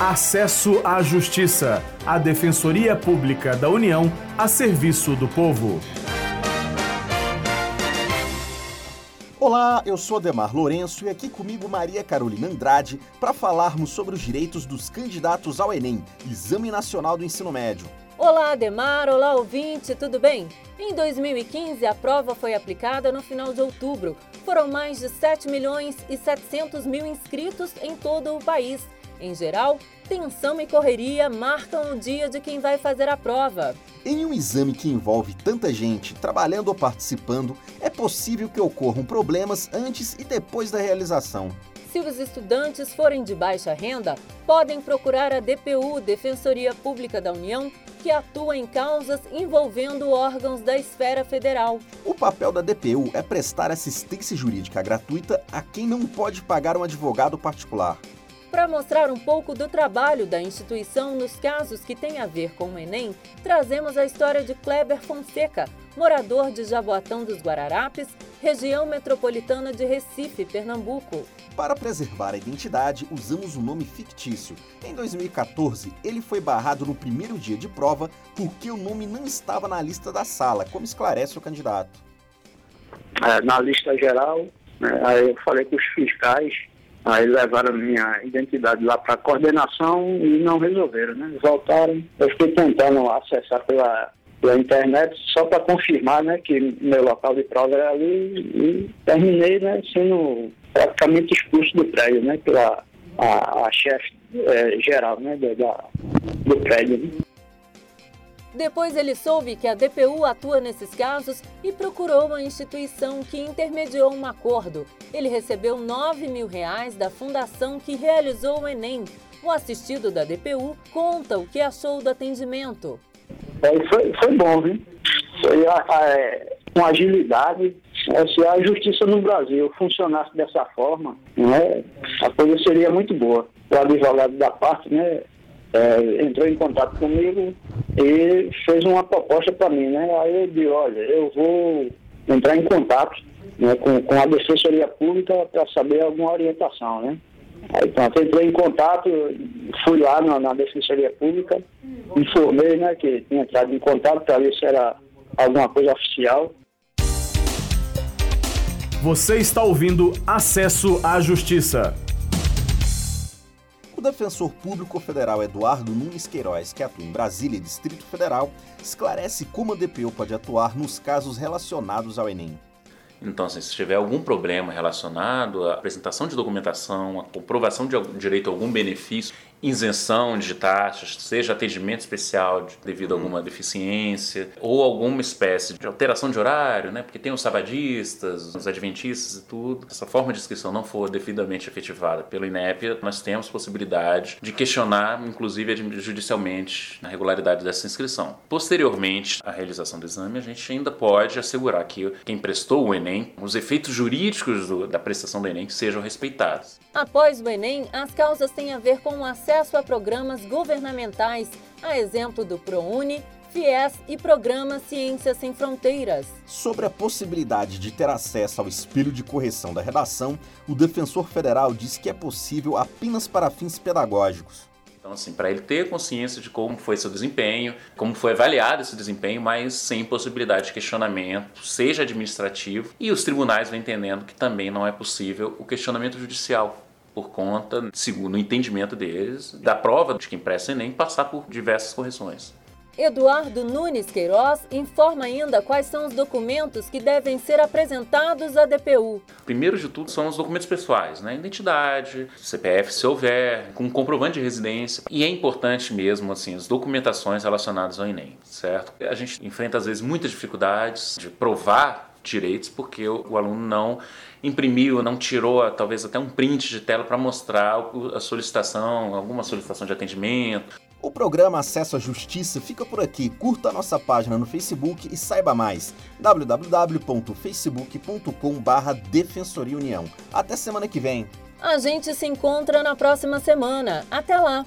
Acesso à Justiça, a Defensoria Pública da União a serviço do povo. Olá, eu sou Ademar Lourenço e aqui comigo Maria Carolina Andrade para falarmos sobre os direitos dos candidatos ao Enem, Exame Nacional do Ensino Médio. Olá, Ademar. Olá, ouvinte, tudo bem? Em 2015, a prova foi aplicada no final de outubro. Foram mais de 7 milhões e 700 mil inscritos em todo o país. Em geral, tensão e correria marcam o dia de quem vai fazer a prova. Em um exame que envolve tanta gente trabalhando ou participando, é possível que ocorram problemas antes e depois da realização. Se os estudantes forem de baixa renda, podem procurar a DPU, Defensoria Pública da União, que atua em causas envolvendo órgãos da esfera federal. O papel da DPU é prestar assistência jurídica gratuita a quem não pode pagar um advogado particular. Para mostrar um pouco do trabalho da instituição nos casos que têm a ver com o Enem, trazemos a história de Kleber Fonseca, morador de Jaboatão dos Guararapes, região metropolitana de Recife, Pernambuco. Para preservar a identidade, usamos um nome fictício. Em 2014, ele foi barrado no primeiro dia de prova porque o nome não estava na lista da sala, como esclarece o candidato. É, na lista geral, né, aí eu falei com os fiscais Aí levaram minha identidade lá para coordenação e não resolveram, né? Voltaram. Eu fiquei tentando acessar pela, pela internet só para confirmar, né, que meu local de prova era ali e terminei, né, sendo praticamente expulso do prédio, né, pela a, a chefe é, geral, né, da, do prédio. Né? Depois ele soube que a DPU atua nesses casos e procurou uma instituição que intermediou um acordo. Ele recebeu 9 mil reais da fundação que realizou o Enem. O assistido da DPU conta o que achou do atendimento. É, foi, foi bom, viu? Foi é, com agilidade. É, se a justiça no Brasil funcionasse dessa forma, né, a coisa seria muito boa. O advogado da parte né, é, entrou em contato comigo e fez uma proposta para mim, né? Aí eu disse, olha, eu vou entrar em contato né, com, com a Defensoria Pública para saber alguma orientação, né? Aí pronto, entrei em contato, fui lá na, na Defensoria Pública, informei né, que tinha entrado em contato para ver se era alguma coisa oficial. Você está ouvindo Acesso à Justiça. O defensor público federal Eduardo Nunes Queiroz, que atua em Brasília e Distrito Federal, esclarece como a DPU pode atuar nos casos relacionados ao Enem. Então, assim, se tiver algum problema relacionado à apresentação de documentação, à comprovação de direito a algum benefício, isenção de taxas, seja atendimento especial devido a alguma deficiência ou alguma espécie de alteração de horário, né? Porque tem os sabadistas, os adventistas e tudo. Se essa forma de inscrição não for devidamente efetivada pelo INEP, nós temos possibilidade de questionar, inclusive judicialmente, a regularidade dessa inscrição. Posteriormente à realização do exame, a gente ainda pode assegurar que quem prestou o Enem, os efeitos jurídicos do, da prestação do Enem sejam respeitados. Após o Enem, as causas têm a ver com o acesso a programas governamentais, a exemplo do ProUni, FIES e Programa Ciências Sem Fronteiras. Sobre a possibilidade de ter acesso ao espelho de correção da redação, o defensor federal diz que é possível apenas para fins pedagógicos. Então, assim, para ele ter consciência de como foi seu desempenho, como foi avaliado esse desempenho, mas sem possibilidade de questionamento, seja administrativo, e os tribunais vão entendendo que também não é possível o questionamento judicial por conta, segundo o entendimento deles, da prova de quem presta Enem passar por diversas correções. Eduardo Nunes Queiroz informa ainda quais são os documentos que devem ser apresentados à DPU. Primeiro de tudo são os documentos pessoais, né? Identidade, CPF se houver, com comprovante de residência. E é importante mesmo, assim, as documentações relacionadas ao Enem, certo? A gente enfrenta às vezes muitas dificuldades de provar direitos porque o, o aluno não imprimiu, não tirou talvez até um print de tela para mostrar a solicitação, alguma solicitação de atendimento. O programa Acesso à Justiça fica por aqui. Curta a nossa página no Facebook e saiba mais. www.facebook.com/barra Defensoria União. Até semana que vem. A gente se encontra na próxima semana. Até lá.